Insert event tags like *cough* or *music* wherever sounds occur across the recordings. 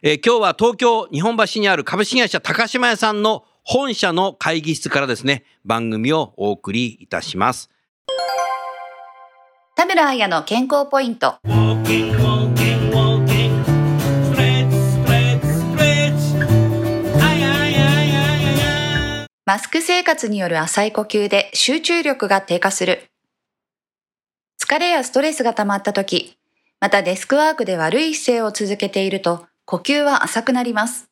えー今日は東京日本橋にある株式会社高島屋さんの本社の会議室からですね番組をお送りいたします田村彩の健康ポイント。マスク生活による浅い呼吸で集中力が低下する。疲れやストレスが溜まった時、またデスクワークで悪い姿勢を続けていると呼吸は浅くなります。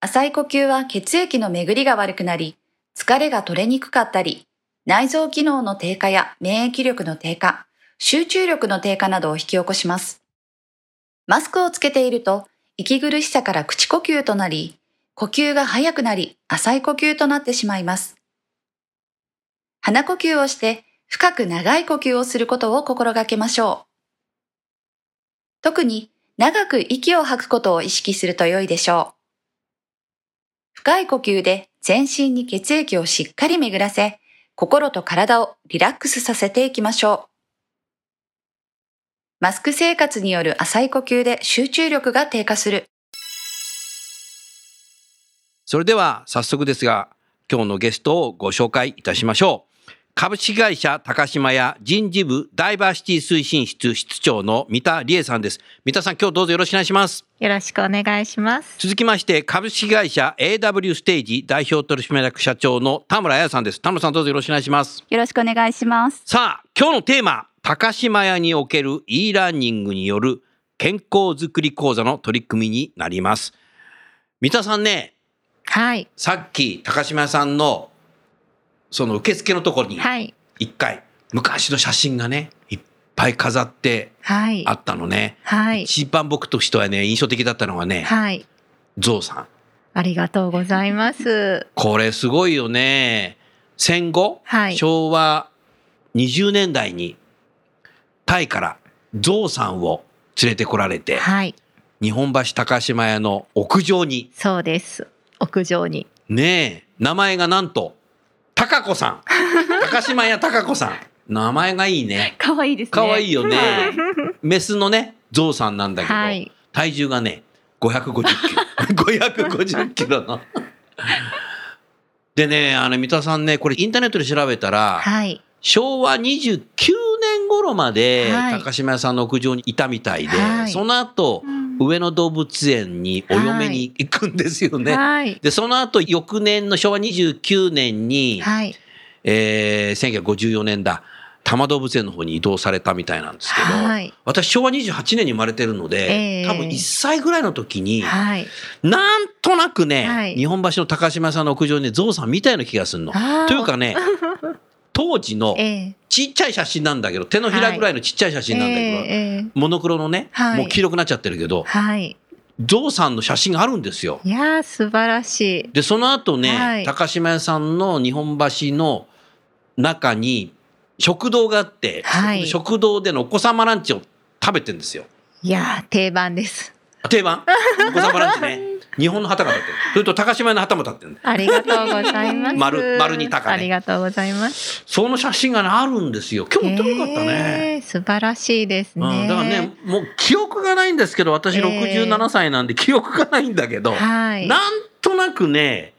浅い呼吸は血液の巡りが悪くなり、疲れが取れにくかったり、内臓機能の低下や免疫力の低下、集中力の低下などを引き起こします。マスクをつけていると、息苦しさから口呼吸となり、呼吸が速くなり、浅い呼吸となってしまいます。鼻呼吸をして、深く長い呼吸をすることを心がけましょう。特に、長く息を吐くことを意識すると良いでしょう。深い呼吸で全身に血液をしっかり巡らせ、心と体をリラックスさせていきましょう。マスク生活による浅い呼吸で集中力が低下する。それでは早速ですが今日のゲストをご紹介いたしましょう株式会社高島屋人事部ダイバーシティ推進室室長の三田理恵さんです。三田さん今日どうぞよろしくお願いします。よろしくお願いします。続きまして株式会社 AW ステージ代表取締役社長の田村彩さんです。田村さんどうぞよろしくお願いします。よろしくお願いします。さあ今日のテーマ高島屋における e ラーニングによる健康づくり講座の取り組みになります。三田さんねはい。さっき高島屋さんのその受付のところにはい。一回昔の写真がねいっぱい飾ってはい。あったのね。はい。一番僕としてはね印象的だったのがねはい。ゾウさん。ありがとうございます。これすごいよね。戦後、はい。昭和20年代にタイからゾウさんを連れてこられて、はい。日本橋高島屋の屋上に。そうです。屋上に。ねえ。名前がなんと高子さん。*laughs* 高島屋高子さん。名前がいいね。可愛いですね。可愛いよね。はい。メスのねゾウさんなんだけど、はい。体重がね550キロ。*laughs* 550キロの。でねあの三田さんねこれインターネットで調べたら、はい。昭和29年頃まではい。高島屋さんの屋上にいたみたいで、はい。その後、上野動物園にお嫁に行くんですよね。はい。でその後翌年の昭和29年に、はい。えー、1954年だ多摩動物園の方に移動されたみたいなんですけど、はい。私昭和28年に生まれてるので、ええ。多分1歳ぐらいの時に、はい。なんとなくね、はい。日本橋の高島屋さんの屋上にねゾウさん見たような気がするの。というかね *laughs* 当時のええ。ちっちゃい写真なんだけど手のひらぐらいのちっちゃい写真なんだけど、モノクロのね、はい。もう黄色くなっちゃってるけどはい。ゾウさんの写真があるんですよ。いやー素晴らしい。でその後ね、はい。高島屋さんの日本橋の中に食堂があって、はい。食堂でのお子様ランチを食べてんですよ。いやー定番です。定番？お子様ランチね *laughs* 日本の旗が立ってる。それと高島屋の旗も立ってるありがとうございます。丸丸に高ね。ありがとうございます。その写真がねあるんですよ。今日持っかったね。えー素晴らしいですね、うん、だからねもう記憶がないんですけど私えー。67歳なんで記憶がないんだけど、はい。なんとなくね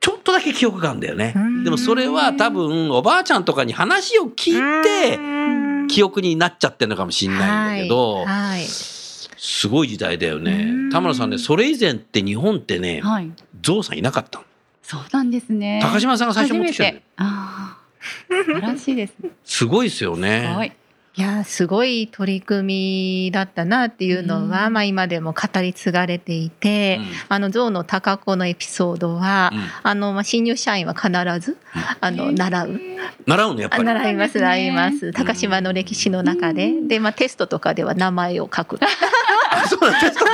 ちょっとだけ記憶があるんだよね。うん。でもそれは多分おばあちゃんとかに話を聞いてうん。記憶になっちゃってるのかもしれないんだけど、はいはいすごい時代だよねうん田村さんねそれ以前って日本ってねはい。ゾウさんいなかったのそうなんですね。高島さんが最初持ってきた。ああ。素晴らしいですね。*laughs* すごいですよすねごい。いやーすごい取り組みだったなっていうのは、うんまあ、今でも語り継がれていて、あの象の高子のエピソードは、うんうんあのまあ新入社員は必ずあの習う習うのやっぱあり。習います習います。高島の歴史の中で、で、まあ、テストとかでは名前を書く。*laughs* そうなん *laughs* ですか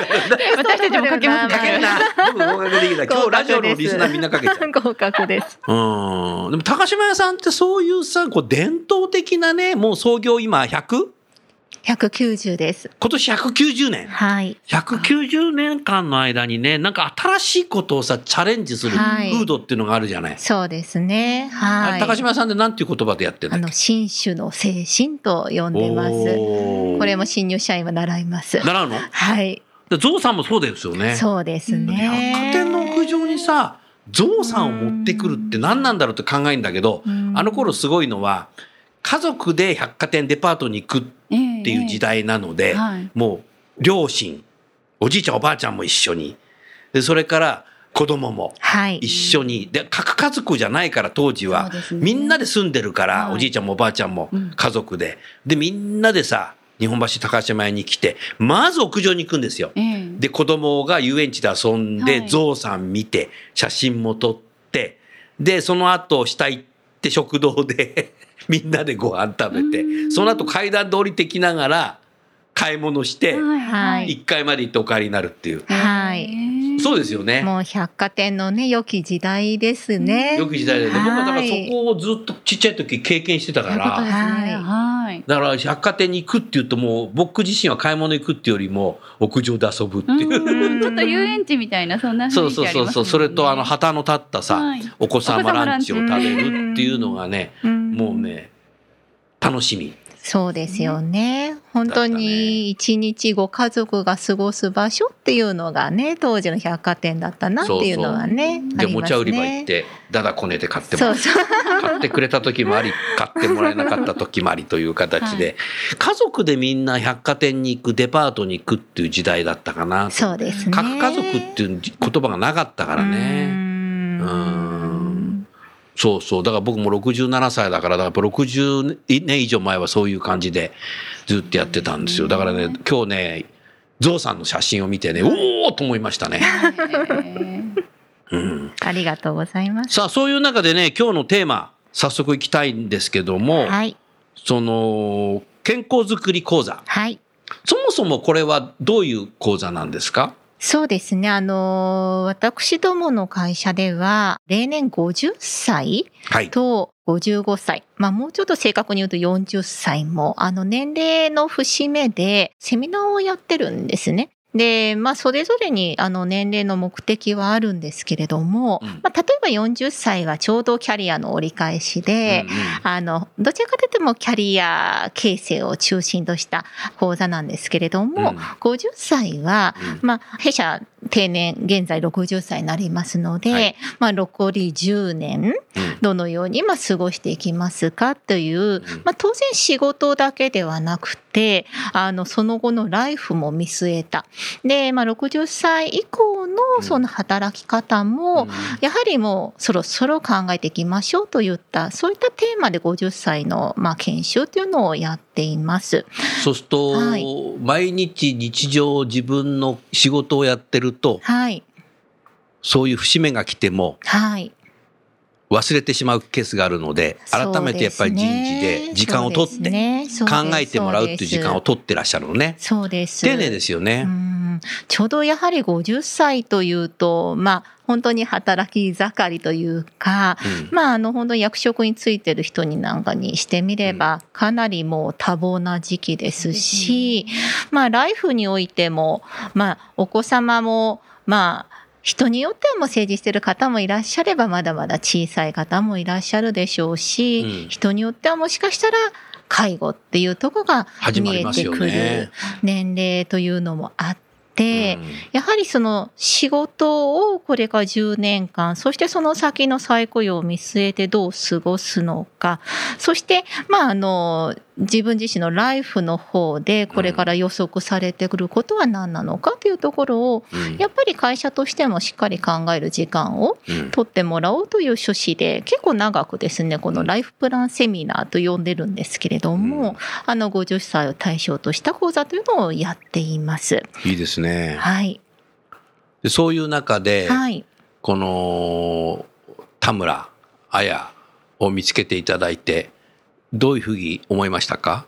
私たちも書けます。ね。かけるな僕合格できない今日ラジオのリスナーみんなかけちゃう。合格です。うん。でも高島屋さんってそういうさこう伝統的なねもう創業今 100? 190です。今年190年。はい。190年間の間にねなんか新しいことをさチャレンジするはい。風土っていうのがあるじゃない、そうですね。はい。高島屋さんってなんていう言葉でやってるんだあの新種の精神と呼んでます。これも新入社員は習います。習うの？はい。でゾウさんもそうですよね。そうですね。店の屋上にさゾウさんを持ってくるって何なんだろうって考えるんだけどあの頃すごいのは家族で百貨店デパートに行くっていう時代なので、はい。もう両親おじいちゃんおばあちゃんも一緒に。でそれから子供もはい。一緒に。で核家族じゃないから当時は、ね。みんなで住んでるから、はい。おじいちゃんもおばあちゃんもうん。家族で、でみんなでさ日本橋高島屋に来てまず屋上に行くんですよ。ええ。で子供が遊園地で遊んで、はい。ゾウさん見て写真も撮ってでその後下行って食堂で *laughs* みんなでご飯食べてその後階段で降りてきながら買い物してはいはい1階まで行ってお帰りになるっていう。はいそうですよね。もう百貨店のね良き時代ですねよく時代だよね。僕はだからそはいこをずっとちっちゃい時経験してたから。はい。だから百貨店に行くっていうともう僕自身は買い物行くっていうよりも屋上で遊ぶっていう。うんちょっと遊園地みたいなそんなそうそうそうそう。それとあの旗の立ったさ、はいお子様ランチを食べるっていうのがね、うんもうね、楽しみ。そうですよね。本当に一日ご家族が過ごす場所っていうのがね、当時の百貨店だったなっていうのはね、あで、りますお茶売り場行っね。て、だだこねて買ってもら。買ってくれた時もあり、買ってもらえなかった時もありという形で、家族でみんな百貨店に行く、デパートに行くっていう時代だったかな。そうですね。核家族っていう言葉がなかったからうね。んうんそうそう。だから僕も67歳だから、だからやっぱ60年以上前はそういう感じでずっとやってたんですよ。だからね、今日ね、ゾウさんの写真を見てね、おおと思いましたね。うん、ありがとうございます。さあ、そういう中でね、今日のテーマ、早速行きたいんですけども、はい。その、健康づくり講座。はい。そもそもこれはどういう講座なんですか？そうですね。あの、私どもの会社では、例年50歳はい。と55歳。まあもうちょっと正確に言うと40歳も、あの年齢の節目でセミナーをやってるんですね。で、まあそれぞれにあの年齢の目的はあるんですけれども、うん。まあ例えば40歳はちょうどキャリアの折り返しで、うんうん。あの、どちらかというともうキャリア形成を中心とした講座なんですけれども、うん。50歳は、うん。まあ、弊社定年、現在60歳になりますので、はい。まあ、残り10年、うん。どのようにまあ過ごしていきますかという、まあ、当然仕事だけではなくて、あの、その後のライフも見据えた。で、まあ、60歳以降のその働き方も、やはりもうそろそろ考えていきましょうといった、そういったテーマで50歳のまあ研修というのをやっています。そうすると、はい。毎日日常自分の仕事をやってると、はい。そういう節目が来てもはい。忘れてしまうケースがあるので、改めてやっぱり人事で時間を取って考えてもらうっていう時間を取ってらっしゃるのね。そうです。丁寧ですようね。んちょうどやはり50歳というと、まあ、本当に働き盛りというか、うん。まあ、あの、本当に役職についてる人になんかにしてみれば、かなりもう多忙な時期ですし、まあ、ライフにおいても、まあ、お子様も、まあ、人によってはもう成人してる方もいらっしゃれば、まだまだ小さい方もいらっしゃるでしょうし、うん。人によってはもしかしたら、介護っていうところが見えてくるね。年齢というのもあっやはりその仕事をこれから10年間、そしてその先の再雇用を見据えてどう過ごすのか、そして、まあ、あの、自分自身のライフの方でこれから予測されてくることは何なのかというところをうん。やっぱり会社としてもしっかり考える時間をうん。取ってもらおうという趣旨で結構長くですねこのライフプランセミナーと呼んでるんですけれども、うん。あの50歳を対象とした講座というのをやっています。いいですね。はい、でそういう中で、はい、この田村彩を見つけていただいてどういうふうに思いましたか？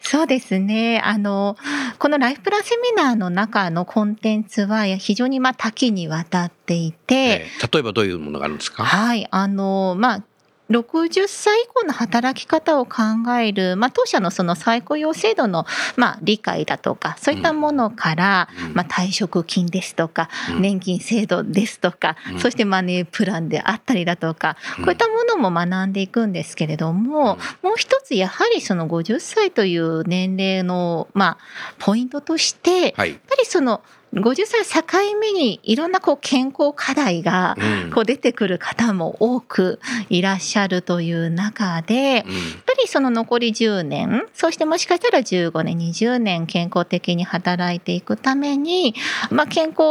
そうですね。あの、このライフプランセミナーの中のコンテンツは非常にまあ多岐にわたっていて、えー例えばどういうものがあるんですか？はい、あの、まあ、60歳以降の働き方を考える、まあ、当社のその再雇用制度の、まあ、理解だとか、そういったものから、うん。まあ、退職金ですとか、うん。年金制度ですとか、うん。そしてマネープランであったりだとか、こういったものも学んでいくんですけれども、もう一つやはりその50歳という年齢の、まあ、ポイントとして、はい、やっぱりその50歳境目にいろんなこう健康課題がうん。こう出てくる方も多くいらっしゃるという中で、やっうんぱりその残り10年、そしてもしかしたら15年、20年健康的に働いていくために、まあ、健康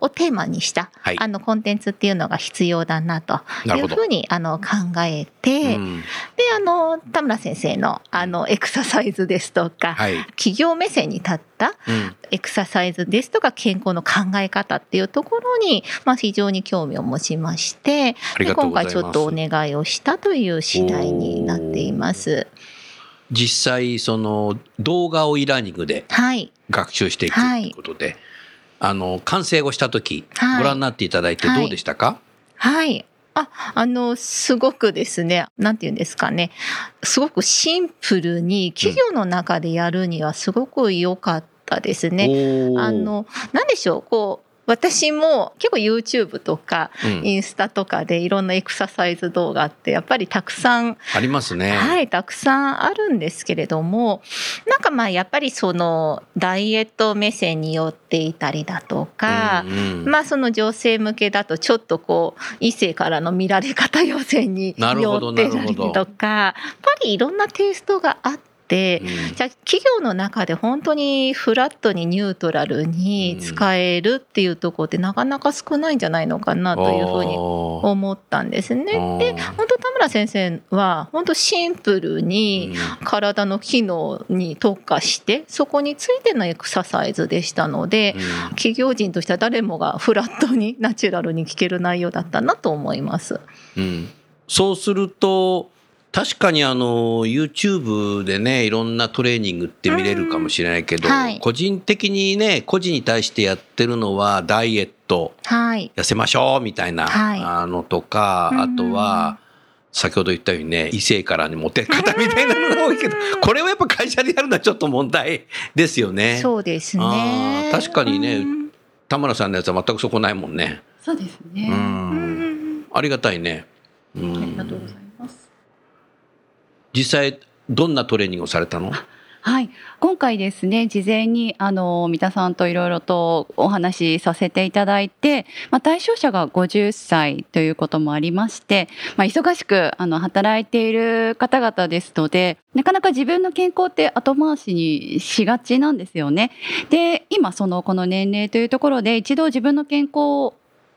をテーマにした、はい。あのコンテンツっていうのが必要だなとないうふうにあの考えて、うん。で、あの、田村先生のあのエクササイズですとか、はい、企業目線に立ったうんエクササイズですとか健康の考え方っていうところに、まあ、非常に興味を持ちましてで今回ちょっとお願いをしたという次第になっています。実際その動画を e ラーニングではい、学習していくとはいいうことで、あの完成をした時、はい。ご覧になっていただいてどうでしたか、はい。あ、あの、すごくですね、なんて言うんですかね、すごくシンプルに企業の中でやるにはすごく良かったですね。おー。あの、なんでしょう、こう、私も結構 YouTube とかうんインスタとかでいろんなエクササイズ動画ってやっぱりたくさんありますね。はい、たくさんあるんですけれども、なんかまあやっぱりそのダイエット目線によっていたりだとか、うんうんまあその女性向けだとちょっとこう異性からの見られ方予選によってたりとか、やっぱりいろんなテイストがあって。うん。じゃあ企業の中で本当にフラットにニュートラルに使えるっていうところってなかなか少ないんじゃないのかなというふうに思ったんですね。うんで本当田村先生は本当シンプルに体の機能に特化してそこについてのエクササイズでしたので、うん。企業人としては誰もがフラットにナチュラルに聞ける内容だったなと思います。うん。そうすると確かにあの YouTube でねいろんなトレーニングって見れるかもしれないけど、うんはい個人的にね個人に対してやってるのはダイエットはい。痩せましょうみたいな、はいあのとかあとは先ほど言ったようにね異性からにモテ方みたいなのが多いけどこれをやっぱ会社でやるのはちょっと問題 *laughs* ですよね。そうですあねー。確かにねうん田村さんのやつは全くそこないもんね。そうですね。うあんありがたいね。うんりがとうございます。実際どんなトレーニングをされたの？はい、今回ですね事前にあの三田さんといろいろとお話しさせていただいて、まあ、対象者が50歳ということもありまして、まあ、忙しくあの働いている方々ですのでなかなか自分の健康って後回しにしがちなんですよね。で今そのこの年齢というところで一度自分の健康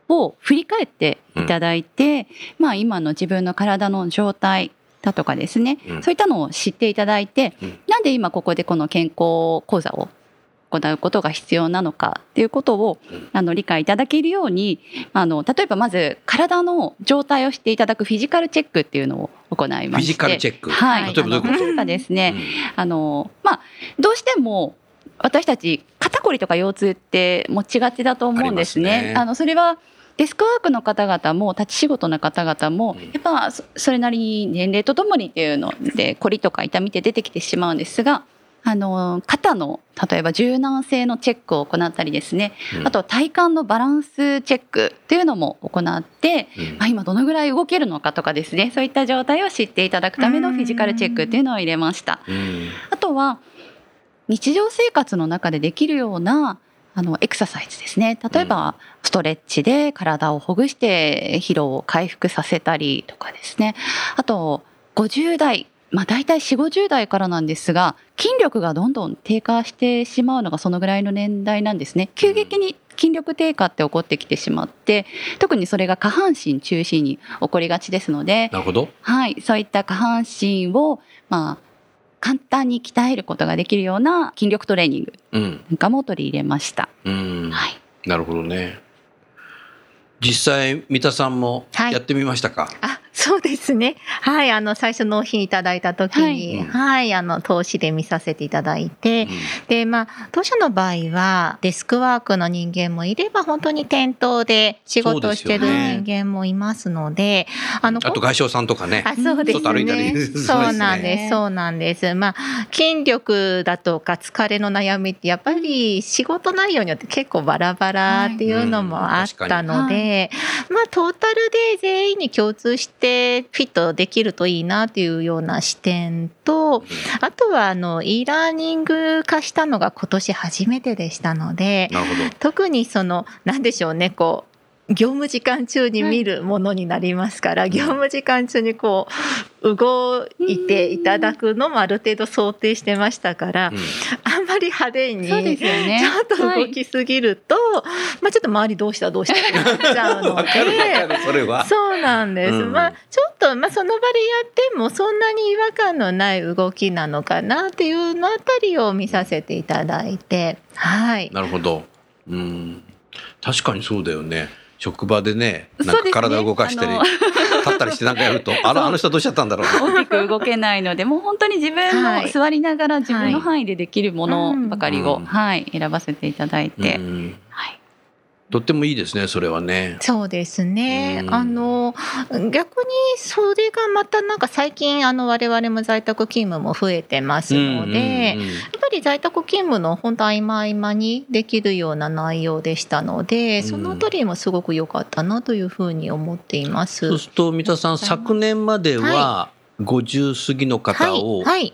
を振り返っていただいて、まあ、今の自分の体の状態だとかですね、うん。そういったのを知っていただいて、うん。なんで今ここでこの健康講座を行うことが必要なのかっていうことを、うん。あの理解いただけるようにあの例えばまず体の状態をしていただくフィジカルチェックっていうのを行いまして。フィジカルチェックはい、例えばどういうこと？あの例えばですね、あのまあどうしても私たち肩こりとか腰痛って持ちがちだと思うんですね。すね。あのそれはデスクワークの方々も立ち仕事の方々もうん。やっぱそそれなりに年齢とともにっていうのでこりとか痛みって出てきてしまうんですがあの肩の例えば柔軟性のチェックを行ったりですねうん。あと体幹のバランスチェックっていうのも行ってうん。まあ、今どのぐらい動けるのかとかですねそういった状態を知っていただくためのフィジカルチェックっていうのを入れました。うん。あとは日常生活の中でできるようなあのエクササイズですね。例えばストレッチで体をほぐして疲労を回復させたりとかですね。あと50代まあ、大体4 5 0代からなんですが筋力がどんどん低下してしまうのがそのぐらいの年代なんですね。急激に筋力低下って起こってきてしまって特にそれが下半身中心に起こりがちですので、なるほど。はい、そういった下半身を、まあ、簡単に鍛えることができるような筋力トレーニングうん。なんかも取り入れました。うん。はいなるほどね。実際、三田さんもはいやってみましたか、あ、そうですね。はい、あの、最初納品いただいた時に、ははいい、あの、投資で見させていただいて、で、まあ、当社の場合は、デスクワークの人間もいれば、本当に店頭で仕事をしてる人間もいますので、あの、あと外商さんとかね。あそうです外歩いたりね。ねそうなんです。そうなんです。まあ、筋力だとか疲れの悩みって、やっぱり仕事内容によって結構バラバラっていうのもあったので、まあ、トータルで全員に共通してフィットできるといいなっていうような視点と、あとは、あの、e ラーニング化したのが今年初めてでしたので。特にその何でしょうねこう業務時間中に見るものになりますから、業務時間中にこう動いていただくのもある程度想定してましたから、うんあんまり派手にそうですよね。ちょっと動きすぎると、まあちょっと周りどうしたどうしたってなっちゃうの *laughs* わかるわかで。る、それは。そうなんです。うんまあちょっとまあその場でやってもそんなに違和感のない動きなのかなっていうのあたりを見させていただいて、はい。なるほど。うん。確かにそうだよね。職場でね、なんか体を動かしたり、あの。立ったりしてなんかやると、*laughs* あら、あの人どうしちゃったんだろう。大きく動けないので、もう本当に自分はい。の座りながら自分の範囲でできるものばかりを、うん。はい、選ばせていただいて、うん。はい、とってもいいですね、それはね。そうですね。うん。あの逆にそれがまたなんか最近あの我々も在宅勤務も増えてますので、うんうんうん。やっぱり在宅勤務の本当合間合間にできるような内容でしたので、そのあたりもすごく良かったなというふうに思っています。そうすると、三田さん、昨年までは、50過ぎの方をはい、はい、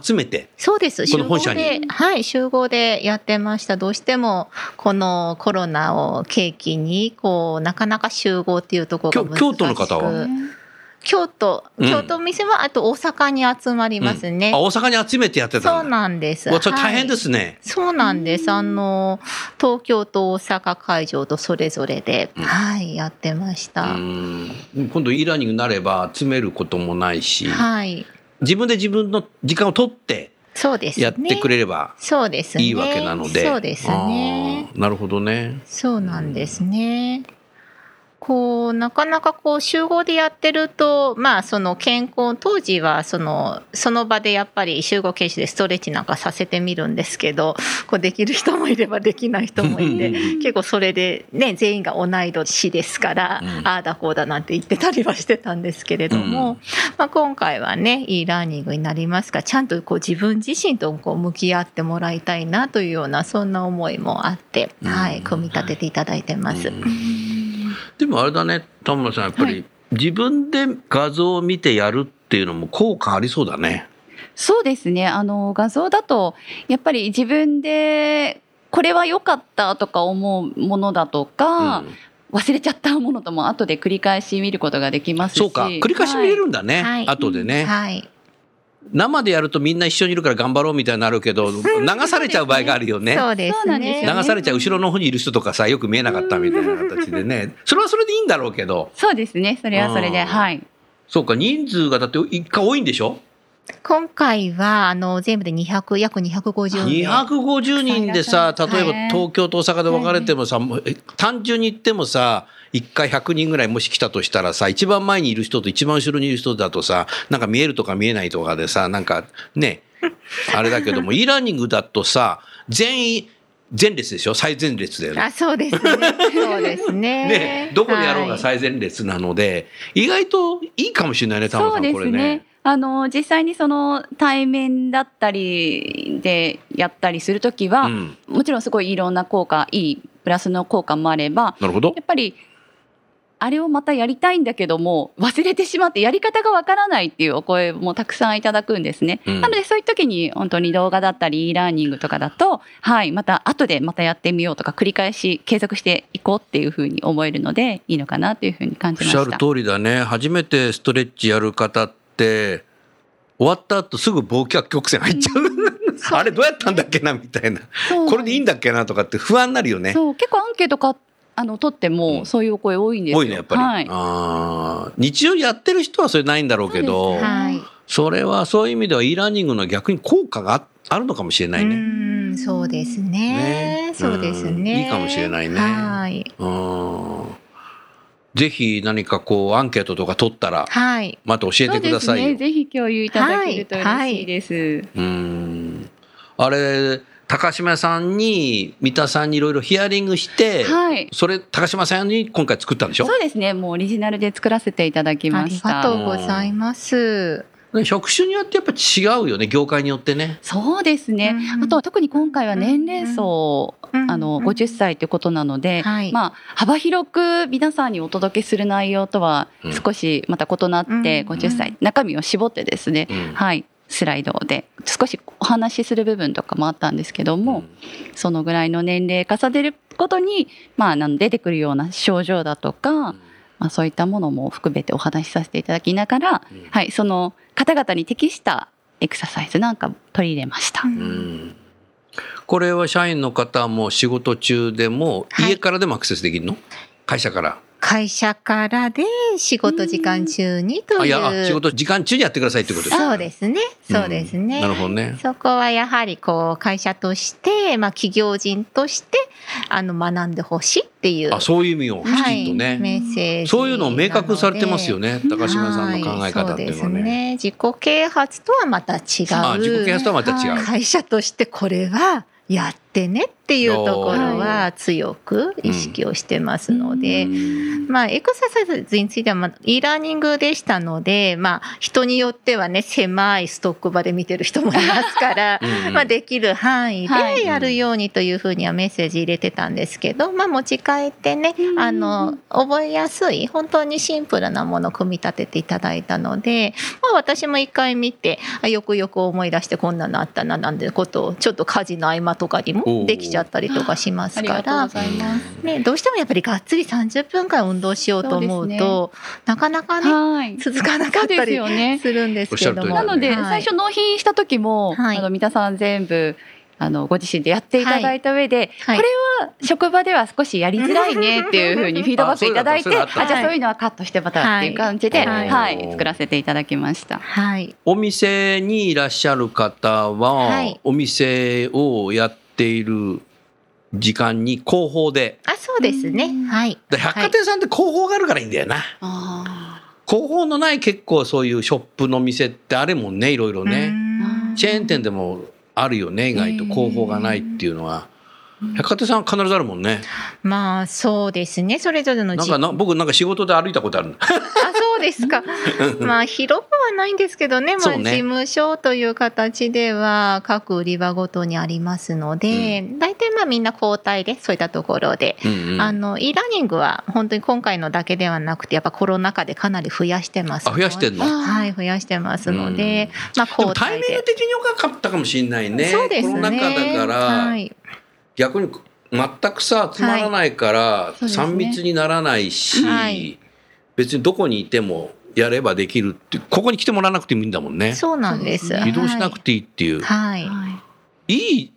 集めて、そうです。この本社にはい、集合でやってました。どうしても、このコロナを契機に、こう、なかなか集合っていうところが難しく京京都の方は？京都、うん京都店は、あと大阪に集まりますね。あ、大阪に集めてやってたそう。なんです。それ大変はいですね。そうなんです。あの、東京と大阪会場とそれぞれで、うんはい、やってましうた。ん今度 e ラングになれば集めることもないし、はい。自分で自分の時間を取ってそうですね。やってくれればそうですね。いいわけなので。そうですね。なるほどね。そうなんですね。こうなかなかこう集合でやってるとまあその健康当時はそのその場でやっぱり集合研修でストレッチなんかさせてみるんですけど *laughs* こうできる人もいればできない人もいて結構それでね全員が同い年ですから、うん。ああだこうだなんて言ってたりはしてたんですけれども、うん。まあ、今回はね e ラーニングになりますがちゃんとこう自分自身とこう向き合ってもらいたいなというようなそんな思いもあって、はい、うん組み立てていただいてます。うんでもあれだね、田村さん、やっぱり、自分で画像を見てやるっていうのも効果ありそうだね。そうですね。あの画像だとやっぱり自分でこれは良かったとか思うものだとか、うん。忘れちゃったものとも後で繰り返し見ることができますし。そうか、繰り返し見れるんだね、はい。後でね。はい、生でやるとみんな一緒にいるから頑張ろうみたいになるけど、*laughs* 流されちゃう場合があるよね。そうですね。よ流されちゃう後ろの方にいる人とかさ、よく見えなかったみたいな形でね。*laughs* それはそれでいいんだろうけど。そうですねそれはそれでうんはいそうか、人数がだって一回多いんでしょ？今回はあの全部で200約250人。250人でさ例えばね東京と大阪で分かれてもさ、もうえ単純に言ってもさ1回100人ぐらいもし来たとしたらさ一番前にいる人と一番後ろにいる人だとさなんか見えるとか見えないとかでさなんかねあれだけども *laughs* e ラーニングだとさ全員前列でしょ？最前列だよね。あそうですね。そうですね。*laughs* ね、どこでやろうがはい最前列なので、意外といいかもしれないね、田村さん、そうでこれね。。あの実際にその対面だったりでやったりするときは、うん、もちろんすごいいろんな効果いいプラスの効果もあればなるほどや。っぱりあれをまたやりたいんだけども *laughs* 忘れてしまってやり方がわからないっていうお声もたくさんいただくんですね。うんなのでそういう時に本当に動画だったり e ラーニングとかだとはいまた後でまたやってみようとか繰り返し継続していこうっていうふうに思えるのでいいのかなというふうに感おっじました。しゃる通りだね。初めてストレッチやる方って、終わった後すぐ忘却曲線入っちゃう。あれどうやったんだっけなみたいな。これでいいんだっけなとかって不安になるよね。そう結構アンケートかあの取ってうんもそういうお声多いんですよ。多いね、やっぱり。はい。あー日常やってる人はそれないんだろうけど、はい。それはそういう意味では e ラーニングの逆に効果がああるのかもしれないね。うん、そうですね。ねそうですうんね。いいかもしれないねはい。うんぜひ何かこうアンケートとか取ったらはい。また教えてくださいよ。そうですね。ぜひ共有いただけると嬉しいです。うんあれ高島さんに三田さんにいろいろヒアリングして、はい。それ高島さんに今回作ったんでしょ？そうですね。もうオリジナルで作らせていただきあました。りがとうございます。ね職種によってやっぱ違うよね業界によってね。そうですね。うん。あとは特に今回は年齢層、うん。あのうん。50歳ということなので、はい。まあ幅広く皆さんにお届けする内容とはうん。少しまた異なって、うん。50歳中身を絞ってですね、うん。はいスライドで少しお話しする部分とかもあったんですけども、そのぐらいの年齢重ねることにまあ出てくるような症状だとか、まあ、そういったものも含めてお話しさせていただきながら、うんはい、その方々に適したエクササイズなんかも取り入れました。うんうんこれは社員の方も仕事中でもはい家からでもアクセスできるの、会社から。会社からで仕事時間中にという。あいやあ仕事時間中にやってくださいってことですかそうですね。そうですね。んなるほどね。そこはやはりこう会社として、まあ企業人としてあの学んでほしいっていう。あそういう意味をきはい、ちんとね、メッセージそういうのを明確されてますよね。ね高島さんの考え方っていうのははい、そうですね。ね。自己啓発とはまた違う。あ自己啓発とはまた違う。はい会社としてこれはやってねっていうところは強く意識をしてますので、うん。まあ、エクササイズについては、まあ、e ラーニングでしたので、まあ、人によってはね、狭いストック場で見てる人もいますから、*laughs* うん。まあ、できる範囲はい。でやるようにというふうにはメッセージ入れてたんですけど、まあ、持ち帰ってね、うん。あの、覚えやすい、本当にシンプルなものを組み立てていただいたので、まあ、私も一回見て、あよくよく思い出してこんなのあったな、なんてことを、ちょっと家事の合間とかにもできちゃったりとかしますから。ね、どうしてもやっぱりがっつり30分間運動しようと思うとなかなかねはい。続かなかったりよね。するんですけれども。ねなので、はい。最初納品した時も、はい。あの皆さん全部あのご自身でやっていただいた上で、はい。これは職場では少しやりづらいねっていうふうにフィードバックいただいて、*laughs* あじゃあはいそういうのはカットしてまたっていう感じで、ははい。い、作らせていただきました。はい。お店にいらっしゃる方は、はい。お店をやっている時間に広報で。あそうですね。うん。はい。で百貨店さんって広報があるからいいんだよな、あ広報のない結構そういうショップの店ってあるもんねいろいろね。うん。チェーン店でもあるよね意外と広報がないっていうのは、百貨店さんは必ずあるもんね。まあそうですね。それぞれのじなんかな僕なんか仕事で歩いたことあるあ *laughs* そうですか。まあ広くはないんですけどね,、まあ、事務所という形では各売り場ごとにありますので、大体まあみんな交代でそういったところで。うんうん。あの e ラーニングは本当に今回のだけではなくてやっぱコロナ禍でかなり増やしてますあ増やしてんの？はい増やしてますので、まあでも交代で。タイミング的に良かったかもしれないね。そうですね。コロナ禍だから、はい、逆に全くさつまらないからそうですね。3密にならないし、はい別にどこにいてもやればできるってここに来てもらわなくてもいいんだもんね。そうなんです。移動しなくていいっていう、はい、い。はい、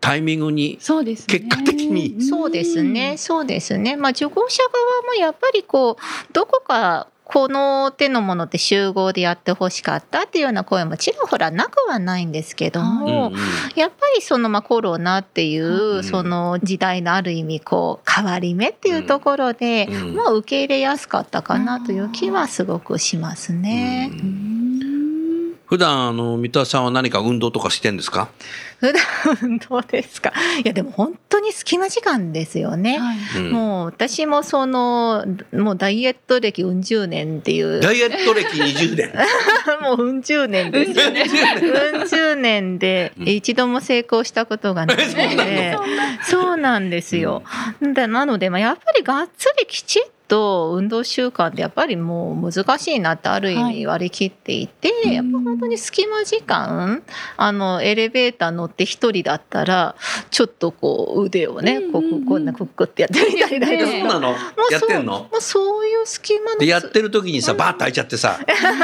タイミングにそうですね。結果的に。んそうですね、。そうですね。まあ、受講者側もやっぱりこう、どこか、この手のものって集合でやってほしかったっていうような声もちらほらなくはないんですけどうんも、うん。やっぱりそのまあコロナっていううんその時代のある意味こう変わり目っていうところで、うんまあ受け入れやすかったかなという気はすごくしますね。うん。うん普段あの三田さんは何か運動とかしてんですか、普段運動ですか？*laughs* いやでも本当に隙間時間ですよね。はい。うん。もう私もそのもうダイエット歴うん十年っていう。ダイエット歴20年。*laughs* もううん十年です。よね。うん十年でうん。一度も成功したことがないので、*laughs* そうなんですよ。でなのでまあやっぱりがっつりきちっと運動習慣ってやっぱりもう難しいなってある意味割り切っていて、い。やっぱ本当に隙間時間あのエレベーター乗って一人だったらちょっとこう腕をね、うんこうこんなクックってやってみたりだとか、ねそうなの？もうやってんの？そうもうそういう隙間のでやってる時にさバーッと開いちゃってさ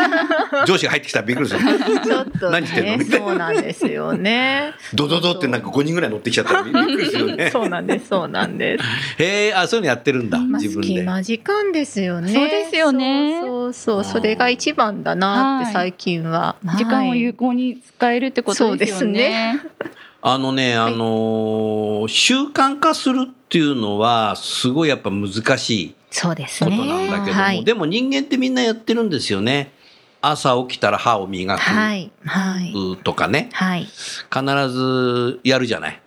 *laughs* 上司が入ってきたらびっくりする。ちょっと何してんの？ねみたいなそうなんですよね。*laughs* ドドドってなんか5人ぐらい乗ってきちゃったらびっくりするよね。そうなんですそうなんです。へえあそういうのやってるんだまあ、自分で。隙間時間ですよね。そうですよね。そうそうそう。それが一番だなって最近は。時間をはい有効に使えるってことですよね。*laughs* あのね、あのー習慣化するっていうのは、すごいやっぱ難しいそうですね。ことなんだけども、はい、でも人間ってみんなやってるんですよね。朝起きたら歯を磨く。はい。はい。とかね、はい。必ずやるじゃない。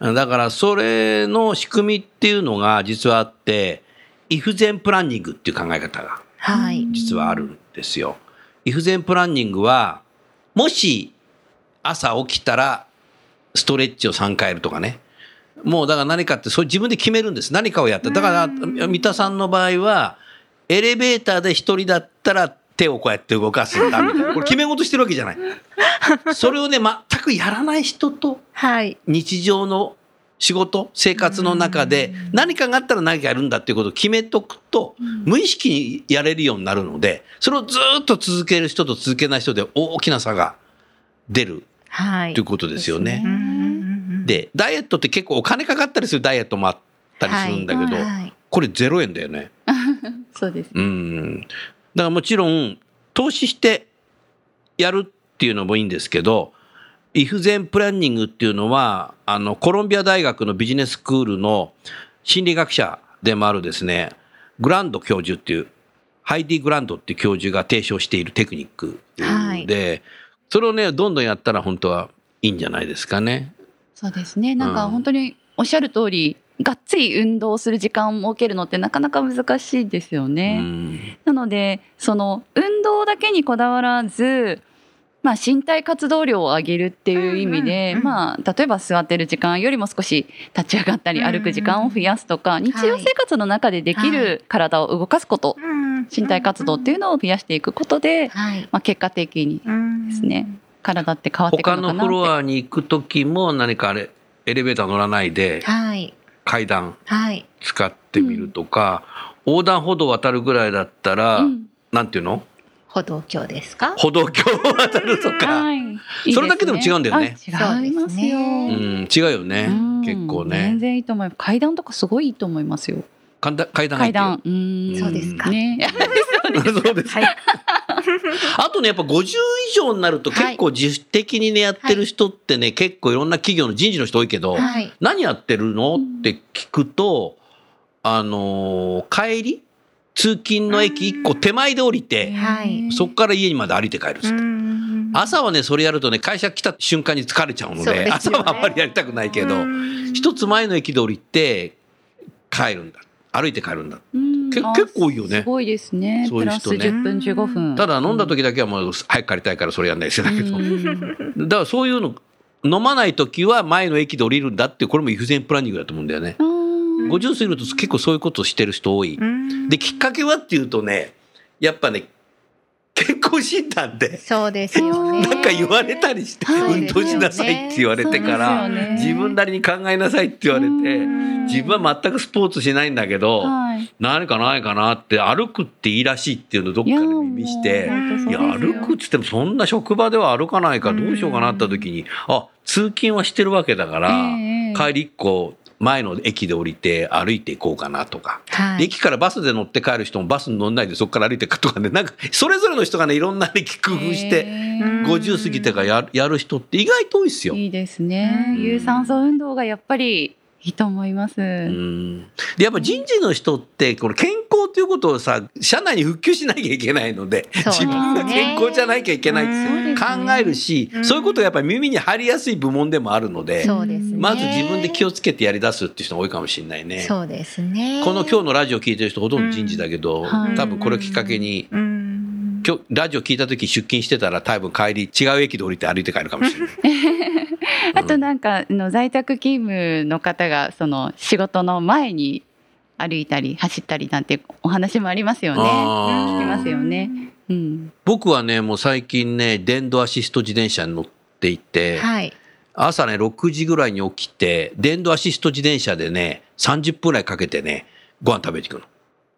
だからそれの仕組みっていうのが実はあって、イフゼンプランニングっていう考え方がはい実はあるんですよ。イフゼンプランニングは、もし朝起きたらストレッチを3回やるとかね。もうだから何かってそれ自分で決めるんです。何かをやった。だから三田さんの場合はエレベーターで一人だったら手をこうやって動かすんだみたいな。*laughs* これ決め事してるわけじゃない。それをね全くやらない人とはい日常の仕事生活の中で何かがあったら何かやるんだっていうことを決めとくと無意識にやれるようになるのでそれをずっと続ける人と続けない人で大きな差が出るはいということですよね。うんうんうんでダイエットって結構お金かかったりするダイエットもあったりするんだけど、はいこれ0円だよね。*laughs* そうです。うん。だからもちろん投資してやるっていうのもいいんですけど、イフゼンプランニングっていうのは、あの、コロンビア大学のビジネススクールの心理学者でもあるですね、グランド教授っていう、ハイディ・グランドっていう教授が提唱しているテクニックで、はいそれをね、どんどんやったら本当はいいんじゃないですかね。そうですね。なんかうん本当におっしゃる通り、がっつり運動する時間を設けるのってなかなか難しいですようね。んなのでその運動だけにこだわらず、まあ、身体活動量を上げるっていう意味で、うんうんうんまあ、例えば座ってる時間よりも少し立ち上がったりうんうん歩く時間を増やすとか、日常生活の中でできる体を動かすこと、うん身体活動っていうのを増やしていくことで、はい。まあ、結果的にうんですね体って変わってく他るのかなって。のフロアに行く時も何かあれ、エレベーター乗らないではい。階段はい。使ってみるとか、横断歩道渡るぐらいだったら、うん。なんていうの？歩道橋ですか？歩道橋を渡るとか、はい、いいですね。それだけでも違うんだよね。あ違いますよ。うん、違うよね、うん。結構全ね然いいと思います。階段とかすごいいいと思いますよ。階段階段階段。うん。そうですか。ね。*laughs* そうですはいあとねやっぱ50以上になると結構自主的にねやってる人ってね、結構いろんな企業の人事の人多いけど、はい。何やってるの？って聞くとあのー帰り？通勤の駅1個手前で降りて、はい。そこから家にまで歩いて帰るっつって。うん。朝はねそれやるとね会社来た瞬間に疲れちゃうので朝はあんまりやりたくないけどうん。一つ前の駅で降りて帰るんだ。歩いて帰るんだ。結構いいよね。すごいですね。そういう人ね。10分15分。ただ飲んだ時だけはもう早く帰りたいからそれやんないしてだけど、うん。だからそういうの飲まない時は前の駅で降りるんだってこれもイフゼンプランニングだと思うんだよね。うん50過ぎると結構そういうことをしてる人多い。うんできっかけはっていうとねやっぱね健康診断でそうですよね。なんか言われたりして、はい運動しなさいって言われてから、ね自分なりに考えなさいって言われて、うん自分は全くスポーツしないんだけど、はい。何かないかなって歩くっていいらしいっていうのをどっかで耳して。いや歩くっつってもそんな職場では歩かないからどうしようかなって時にあ通勤はしてるわけだから、ええ帰り一個前の駅で降りて歩いていこうかなとか、はい。で駅からバスで乗って帰る人もバスに乗んないでそこから歩いていくとかねなんかそれぞれの人がねいろんなね工夫して、えうん50過ぎてからややる人って意外と多いですよ。いいですね。うん有酸素運動がやっぱりいいと思います。うんでやっぱ人事の人ってこの健康ということをさ社内に復旧しなきゃいけないので、自分が健康じゃなきゃいけないって考ねえるし、うんそういうことがやっぱり耳に入りやすい部門でもあるので。まず自分で気をつけてやり出すっていう人が多いかもしれないね。そうですね。この今日のラジオ聞いてる人ほとんど人事だけど、多分これをきっかけに、うん。今日ラジオ聞いた時出勤してたら多分帰り違う駅で降りて歩いて帰るかもしれない。*laughs* あとなんかあの在宅勤務の方がその仕事の前に歩いたり走ったりなんてお話もありますよね。聞きますよね。うん。僕はね、もう最近ね、電動アシスト自転車に乗っていて、はい。朝ね、6時ぐらいに起きて、電動アシスト自転車でね、30分ぐらいかけてね、ご飯食べていくの。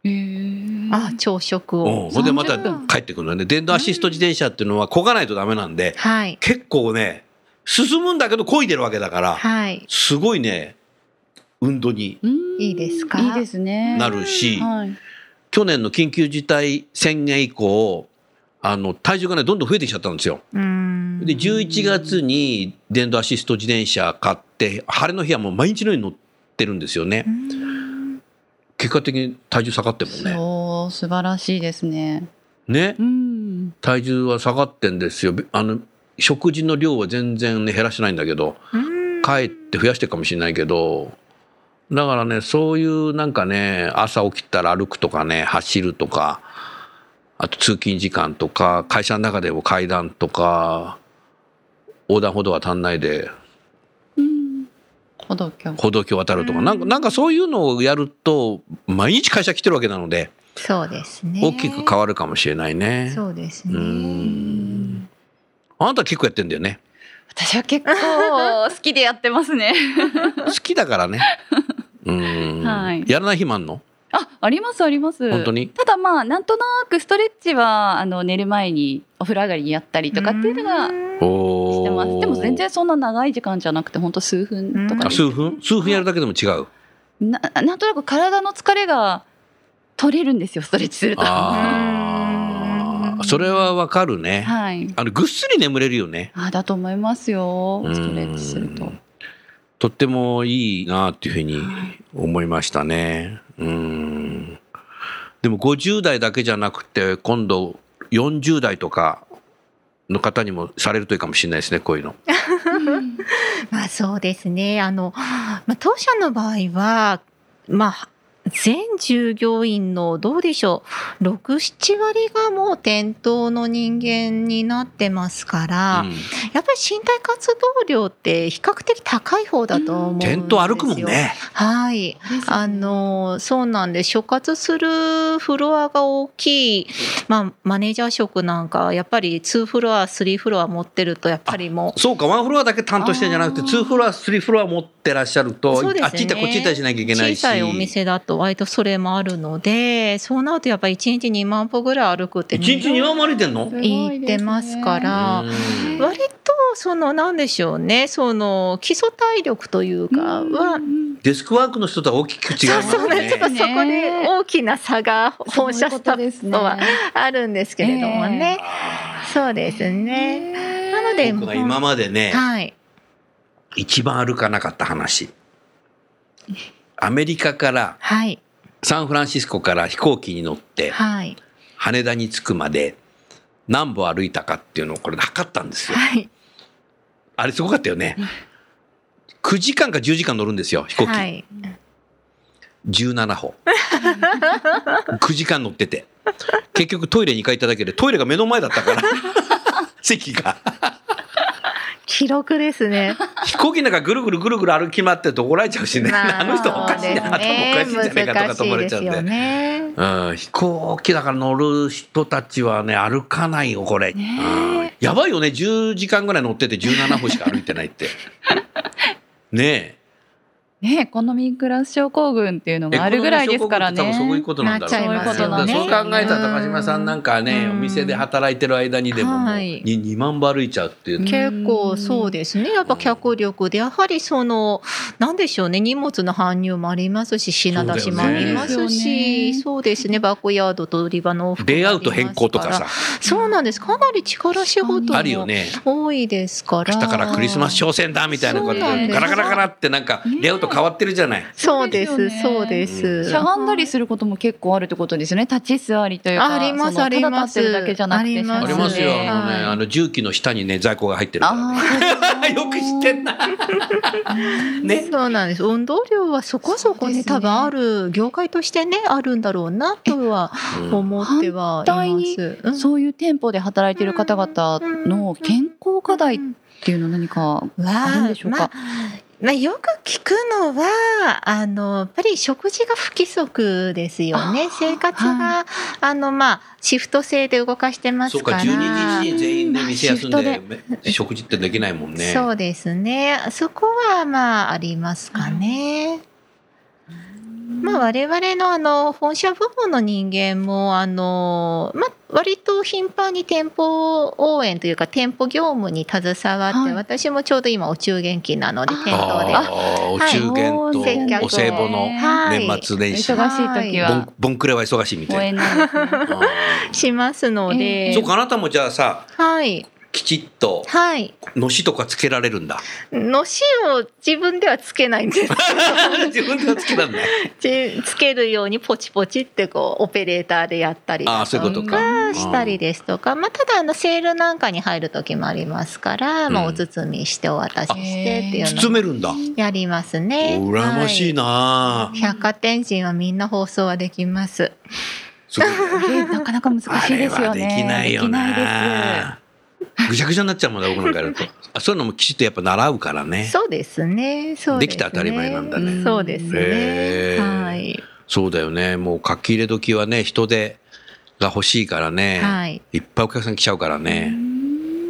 へーあ、朝食うん。を。ほんでまた30分帰ってくるのね。電動アシスト自転車っていうのは漕がないとダメなんで、はい。結構ね、進むんだけど漕いでるわけだから、はい。すごいね、運動にうんいいですか？いいですね。なるし、はい。去年の緊急事態宣言以降、あの、体重がね、どんどん増えてきちゃったんですよ。うん。で、11月に電動アシスト自転車買って、晴れの日はもう毎日のように乗ってるんですよねう。ん結果的に体重下がってるもんね。そう素晴らしいですね。ね？う。ん。体重は下がってんですよ。あの、食事の量は全然ね、減らしてないんだけど、うんかえって増やしてるかもしれないけど、だからね、そういうなんかね、朝起きたら歩くとかね、走るとか、あと通勤時間とか、会社の中でも階段とか、横断歩道は足んないでうん。歩道橋。歩道橋渡るとか、なんかなんかそういうのをやると、毎日会社来てるわけなので、そうですね。大きく変わるかもしれないね。そうですうね。んあなた結構やってんだよね。私は結構好きでやってますね。*laughs* 好きだからね。うん、はいやらない日もあんの？あ、ありますあります。本当に？ただまあなんとなくストレッチはあの寝る前にお風呂上がりにやったりとかっていうのがおしてます。ーでも全然そんな長い時間じゃなくて本当数分とか数分？数分やるだけでも違う？ななんとなく体の疲れが取れるんですよストレッチすると。それはわかるね。はい。あのぐっすり眠れるよね。あだと思いますよストレッチするとうん。とってもいいなっていうふうに思いましたね。うん。でも50代だけじゃなくて今度40代とかの方にもされるといいかもしれないですねこういうの。*laughs* まあそうですね。あの、まあ、当社の場合は、まあ、全従業員のどうでしょう？6、7割がもう店頭の人間になってますから、うんやっぱり身体活動量って比較的高い方だと思うんですよ。店頭歩くもんね。はい。あの、そうなんです。所轄するフロアが大きい、まあ、マネージャー職なんかは、やっぱり2フロア、3フロア持ってると、やっぱりもう、そうかワンフロアだけ担当してんじゃなくてあーツーフロアスリーフロア持ってらっしゃると、そうですねあっち行ったりこっち行ったりしなきゃいけないし。小さいお店だと割とそれもあるので、そうなるとやっぱり1日2万歩ぐらい歩くって、一日2万も歩いてんの？言ってますからうん割とそのなんでしょうね、その基礎体力というかは、デスクワークの人とは大きく違いますそうなんねですちょっとそこで大きな差が本社スタッフとはあるんですけれどもね。そうですね。なので、僕が今までね、はい。一番歩かなかった話。アメリカからはい。サンフランシスコから飛行機に乗ってはい。羽田に着くまで何歩歩いたかっていうのをこれで測ったんですよ。はい。あれすごかったよね。9時間か10時間乗るんですよ飛行機。はい。17歩。9時間乗ってて。結局トイレ2回行っただけでトイレが目の前だったから。*laughs* 席が。*laughs* 記録ですね。飛行機の中ぐるぐるぐるぐる歩き回って怒られちゃうしね。あの人おかしいな、頭おかしいんじゃないかとかと思われちゃうんで。ね。うん、飛行機だから乗る人たちはね、歩かないよ、これ。うんやばいよね、10時間ぐらい乗ってて17分しか歩いてないって。*laughs* ねねエコノミークラス症候群っていうのえ。があるぐらいですからエコノミー症候群って多分そういうね。ことなんだろうなっちゃいますよねそう考えたら高島さんなんかね、うんお店で働いてる間にでももうはいに2万歩歩いちゃうっていう。結構そうですね。やっぱ脚力で、やはりその、なんでしょうね、荷物の搬入もありますし、品出しもありますし、ねそうですね、バックヤードと売り場の往復レイアウト変更とかさ、そうなんです。かなり力仕事もあるよね。多いですから。明日からクリスマス商戦だみたいなことでガラガラガラってなんかレイアウト変わってるじゃない。そうです、そそううでですす。しゃがんだりすることも結構あるってことですよね。立ち座りというか。ありますあります。ただ立ってるだけじゃなくて。あります。よ。あのね、はいあの重機の下にね在庫が入ってるか *laughs* よく知ってんな。*laughs* ね。そうなんです。運動量はそこそこね、多分ある、業界としてね、あるんだろうなとはうん。思ってはい反対にます。うん。そういう店舗で働いている方々の健康課題っていうのは何かあるんでしょうか？まあまあ、よく聞くのはあのやっぱり食事が不規則ですよね。生活が、あのまあシフト制で動かしてまそうか、すから12時に全員で店休んで。食事ってできないもんね。そうですね。そこはまあありますかね。まあ、我々のあの本社部門の人間もあの、まあ、割と頻繁に店舗応援というか店舗業務に携わって、はい。私もちょうど今お中元期なので店頭で。ああ、お中元とお歳暮のはい。年末年始。忙しい時ボはンボンクレは忙しいみたいな。ね。あ *laughs* しますのえで、えーそうか、あなたもじゃあさ、はいきちっとはいのしとかつけられるんだ。のしを自分ではつけないんです *laughs* 自分ではつけらんない。じつけるようにポチポチってこうオペレーターでやったりああ、そういうことか。したりですとか、まあ、ただあのセールなんかに入る時もありますから、まあ、うんお包みしてお渡ししてっていう包のめるんだ。やりますね。羨ましいは。ない百貨店人はみんな放送はできます。*laughs* なかなか難しいですよね。あれはできないよな。ぐちゃぐちゃになっちゃうもんね、僕なんかやると。*laughs* あそういうのもきちっとやっぱ習うからね。そうですね。そうできて当たり前なんだねそうですね。はい。そうだよね。もう書き入れ時はね、人手が欲しいからね。はい。いっぱいお客さん来ちゃうからね。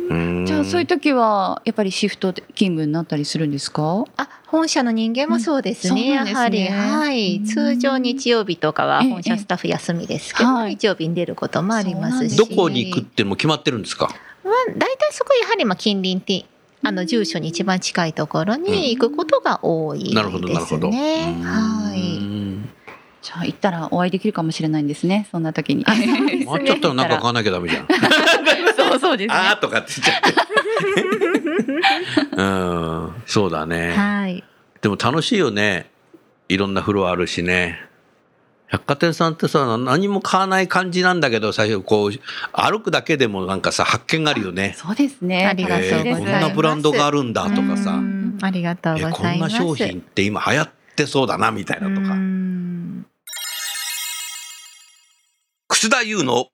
うんじゃあそういう時はやっぱりシフト勤務になったりするんですか？あ、本社の人間もそうですね。うんそうなんですねやはり、はい。うん通常日曜日とかはええ本社スタッフ休みですけど、はい日曜日に出ることもありますし。どこに行くってもう決まってるんですか？まあ、大体そこやはりまあ近隣ってあの住所に一番近いところに行くことが多いですね。なるほど、なるほど。はい。い。じゃあ行ったらお会いできるかもしれないんですね。そんな時に。もうちょっとなんか買わなきゃダメじゃん。*laughs* そうそうですね。あーとかって言っちゃって。*laughs* うん、そうだね。はい。でも楽しいよね。いろんなフロアあるしね。百貨店さんってさ、何も買わない感じなんだけど、最初こう、歩くだけでもなんかさ、発見があるよね。そうですね。ありがとうございますえーこんなブランドがあるんだとかさう、んありがとうごえざいます。こんな商品って今流行ってそうだな、みたいなとうか。ん楠田優の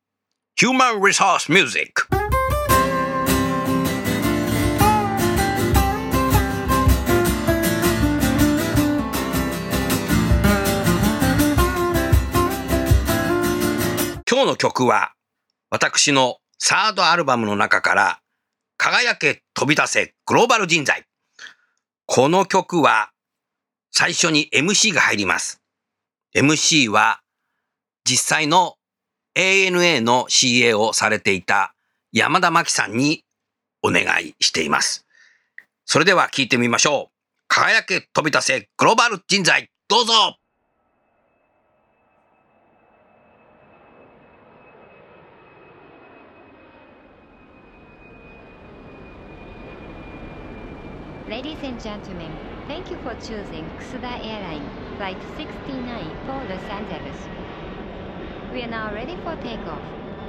Human Resource Music。今日の曲は私のサードアルバムの中から輝け飛び出せグローバル人材。この曲は最初に MC が入ります。MC は実際の ANA の CA をされていた山田真紀さんにお願いしています。それでは聞いてみましょう。輝け飛び出せグローバル人材、どうぞ Ladies and gentlemen, thank you for choosing Kusuda Airline Flight 69 for Los Angeles. We are now ready for takeoff.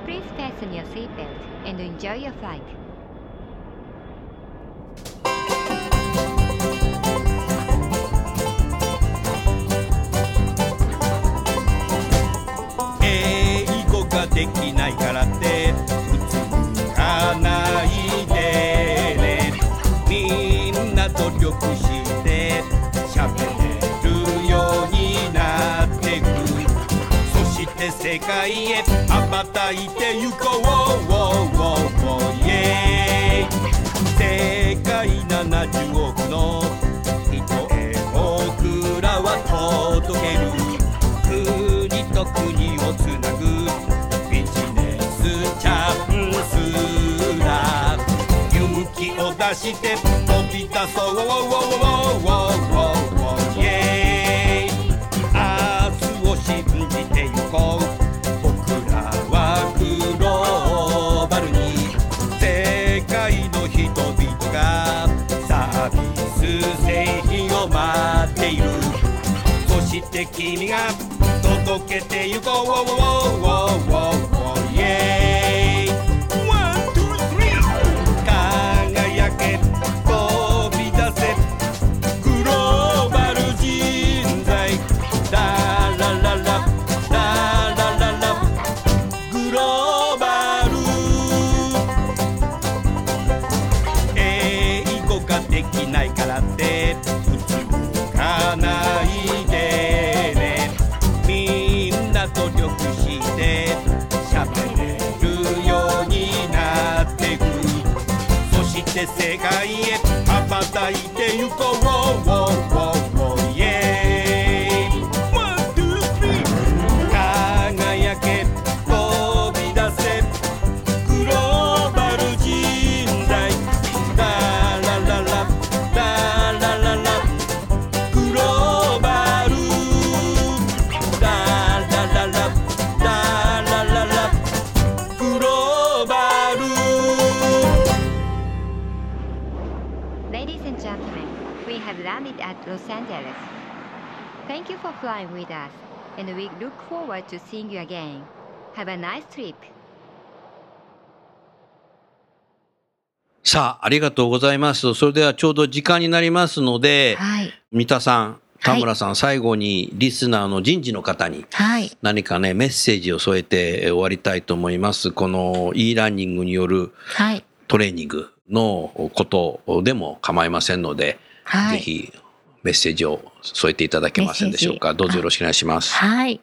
Please fasten your seatbelt and enjoy your flight. 英語ができない な努力して喋れるようになってく。そして世界へ羽ばたいてゆこうイエーイ。世界70億の人へ僕らは届ける。国と国をつなぐ。ビジネスチャンスだ。勇気を出して飛び出そうイエーイ明日を信じてゆこう僕らはグローバルに世界の人々がサービス製品を待っているそして君が届けてゆこう and we look forward to seeing you again. Have a nice trip. さあ、ありがとうございます。それではちょうど時間になりますので、はい。三田さん、田村さん、最後にリスナーの人事の方にはい。何かね、メッセージを添えて終わりたいと思います。この e ラーニングによるはい。トレーニングのことでも構いませんので、はい。ぜひメッセージを添えていただけませんでしょうか？どうぞよろしくお願いします。はい。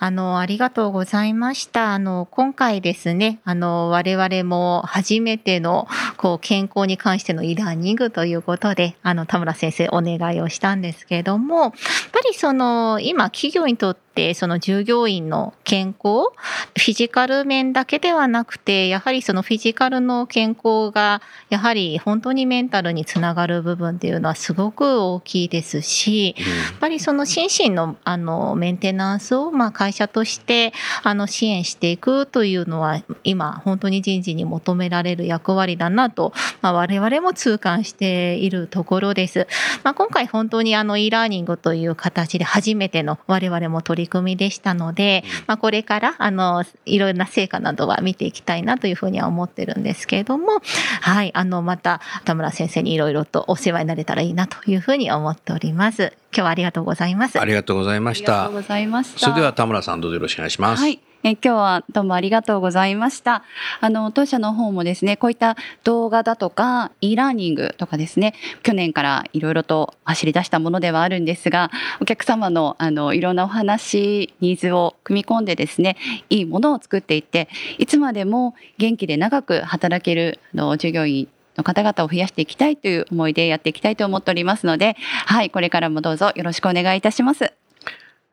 あの、ありがとうございました。あの、今回ですね、あの、我々も初めての、こう、健康に関しての e ラーニングということで、あの、田村先生お願いをしたんですけれども、やっぱりその、今、企業にとって、その従業員の健康、フィジカル面だけではなくて、やはりそのフィジカルの健康が、やはり本当にメンタルにつながる部分っていうのはすごく大きいですし、やっぱりその心身のあのメンテナンスをまあ会社としてあの支援していくというのは今本当に人事に求められる役割だなと、まあ、我々も痛感しているところです。まあ、今回本当にあの e ラーニングという形で初めての我々も取り組みでしたので、まあ、これからあのいろんな成果などは見ていきたいなというふうには思ってるんですけれども、はい、あのまた田村先生にいろいろとお世話になれたらいいなというふうに思っております。今日はありがとうございます。ありがとうございましたありがとう。ございました。それでは田村さんどうぞよろしくお願いします。はい。え今日はどうもありがとうございました。あの、当社の方もですね、こういった動画だとか、e ラーニングとかですね、去年からいろいろと走り出したものではあるんですが、お客様の、あの、いろんなお話、ニーズを組み込んでですね、いいものを作っていって、いつまでも元気で長く働ける、あの、従業員の方々を増やしていきたいという思いでやっていきたいと思っておりますので、はい、これからもどうぞよろしくお願いいたします。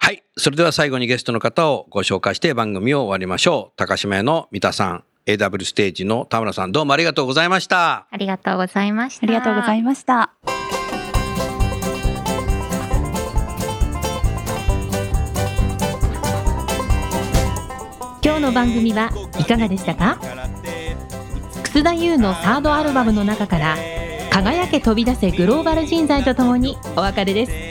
はい。それでは最後にゲストの方をご紹介して番組を終わりましょう。高島屋の三田さん、AW ステージの田村さん、どうもありがとうございました。ありがとうございました。ありがとうございました。今日の番組はいかがでしたか？楠田優のサードアルバムの中から「輝け飛び出せグローバル人材」とともにお別れです